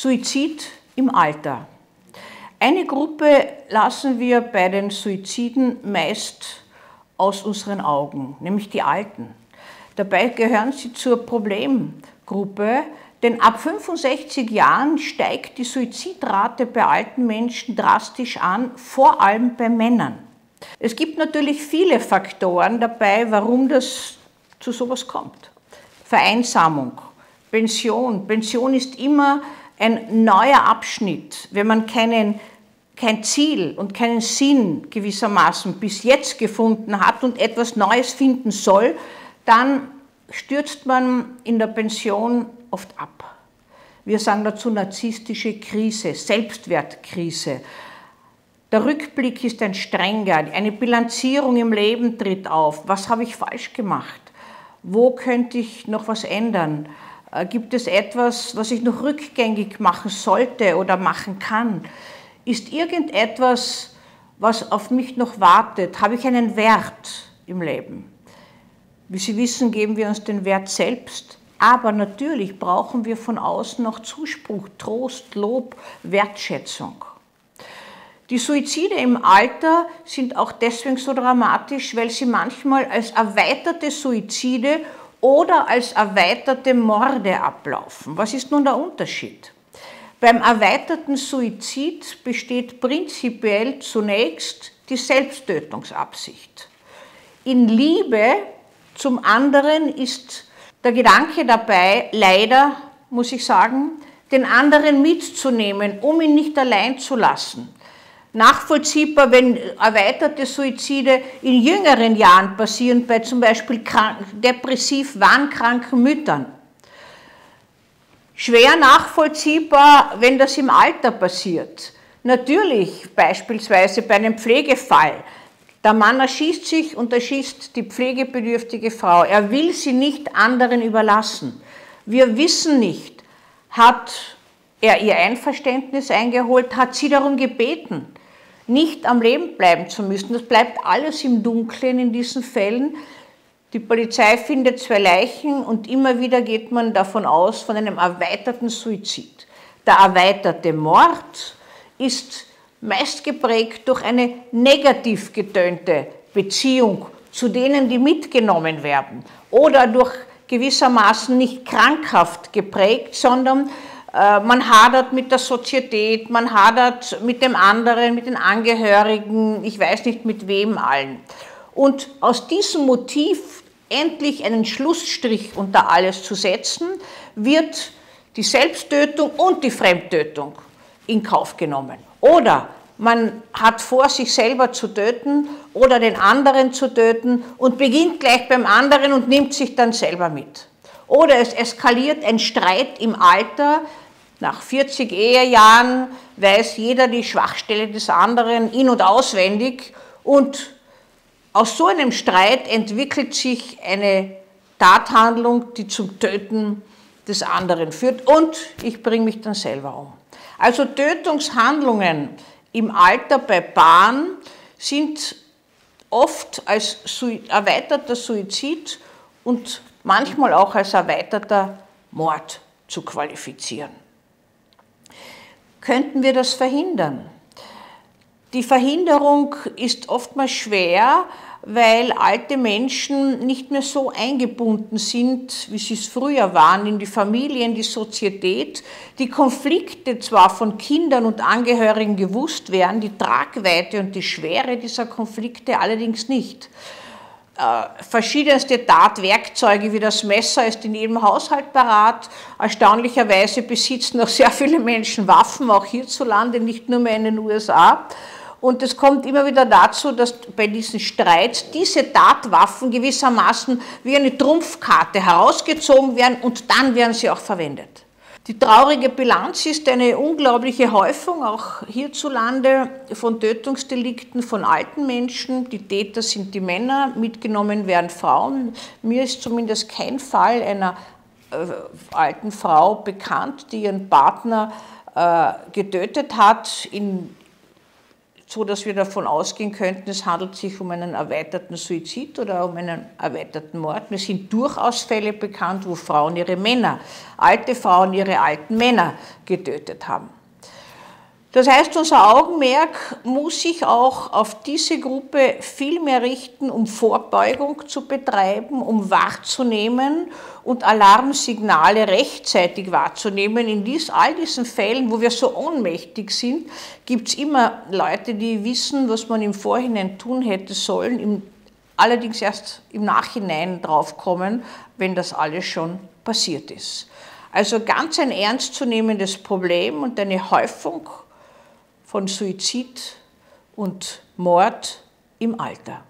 Suizid im Alter. Eine Gruppe lassen wir bei den Suiziden meist aus unseren Augen, nämlich die Alten. Dabei gehören sie zur Problemgruppe, denn ab 65 Jahren steigt die Suizidrate bei alten Menschen drastisch an, vor allem bei Männern. Es gibt natürlich viele Faktoren dabei, warum das zu sowas kommt. Vereinsamung, Pension. Pension ist immer ein neuer Abschnitt. Wenn man keinen, kein Ziel und keinen Sinn gewissermaßen bis jetzt gefunden hat und etwas Neues finden soll, dann stürzt man in der Pension oft ab. Wir sagen dazu narzisstische Krise, Selbstwertkrise. Der Rückblick ist ein strenger, eine Bilanzierung im Leben tritt auf. Was habe ich falsch gemacht? Wo könnte ich noch was ändern? Äh, gibt es etwas, was ich noch rückgängig machen sollte oder machen kann? Ist irgendetwas, was auf mich noch wartet? Habe ich einen Wert im Leben? Wie Sie wissen, geben wir uns den Wert selbst. Aber natürlich brauchen wir von außen noch Zuspruch, Trost, Lob, Wertschätzung. Die Suizide im Alter sind auch deswegen so dramatisch, weil sie manchmal als erweiterte Suizide oder als erweiterte Morde ablaufen. Was ist nun der Unterschied? Beim erweiterten Suizid besteht prinzipiell zunächst die Selbsttötungsabsicht. In Liebe zum anderen ist der Gedanke dabei, leider muss ich sagen, den anderen mitzunehmen, um ihn nicht allein zu lassen nachvollziehbar, wenn erweiterte Suizide in jüngeren Jahren passieren, bei zum Beispiel depressiv wahnkranken Müttern. Schwer nachvollziehbar, wenn das im Alter passiert. Natürlich beispielsweise bei einem Pflegefall. Der Mann erschießt sich und erschießt die pflegebedürftige Frau. Er will sie nicht anderen überlassen. Wir wissen nicht, hat er ihr Einverständnis eingeholt, hat sie darum gebeten, nicht am Leben bleiben zu müssen. Das bleibt alles im Dunkeln in diesen Fällen. Die Polizei findet zwei Leichen und immer wieder geht man davon aus, von einem erweiterten Suizid. Der erweiterte Mord ist meist geprägt durch eine negativ getönte Beziehung zu denen, die mitgenommen werden oder durch gewissermaßen nicht krankhaft geprägt, sondern man hadert mit der Sozietät, man hadert mit dem anderen, mit den Angehörigen, ich weiß nicht mit wem allen. Und aus diesem Motiv endlich einen Schlussstrich unter alles zu setzen, wird die Selbsttötung und die Fremdtötung in Kauf genommen. Oder man hat vor, sich selber zu töten oder den anderen zu töten und beginnt gleich beim anderen und nimmt sich dann selber mit. Oder es eskaliert ein Streit im Alter. Nach 40 Ehejahren weiß jeder die Schwachstelle des anderen in- und auswendig. Und aus so einem Streit entwickelt sich eine Tathandlung, die zum Töten des anderen führt. Und ich bringe mich dann selber um. Also Tötungshandlungen im Alter bei Paaren sind oft als erweiterter Suizid und manchmal auch als erweiterter Mord zu qualifizieren. Könnten wir das verhindern? Die Verhinderung ist oftmals schwer, weil alte Menschen nicht mehr so eingebunden sind, wie sie es früher waren, in die Familie, in die Sozietät. Die Konflikte zwar von Kindern und Angehörigen gewusst werden, die Tragweite und die Schwere dieser Konflikte allerdings nicht. Äh, verschiedenste Tatwerkzeuge wie das Messer ist in jedem Haushalt parat. Erstaunlicherweise besitzen auch sehr viele Menschen Waffen, auch hierzulande, nicht nur mehr in den USA. Und es kommt immer wieder dazu, dass bei diesen Streits diese Tatwaffen gewissermaßen wie eine Trumpfkarte herausgezogen werden und dann werden sie auch verwendet. Die traurige Bilanz ist eine unglaubliche Häufung, auch hierzulande, von Tötungsdelikten von alten Menschen. Die Täter sind die Männer, mitgenommen werden Frauen. Mir ist zumindest kein Fall einer äh, alten Frau bekannt, die ihren Partner äh, getötet hat. In so dass wir davon ausgehen könnten, es handelt sich um einen erweiterten Suizid oder um einen erweiterten Mord. Mir sind durchaus Fälle bekannt, wo Frauen ihre Männer, alte Frauen ihre alten Männer getötet haben. Das heißt, unser Augenmerk muss sich auch auf diese Gruppe viel mehr richten, um Vorbeugung zu betreiben, um wahrzunehmen und Alarmsignale rechtzeitig wahrzunehmen. In dies, all diesen Fällen, wo wir so ohnmächtig sind, gibt es immer Leute, die wissen, was man im Vorhinein tun hätte sollen, im, allerdings erst im Nachhinein draufkommen, wenn das alles schon passiert ist. Also ganz ein ernstzunehmendes Problem und eine Häufung von Suizid und Mord im Alter.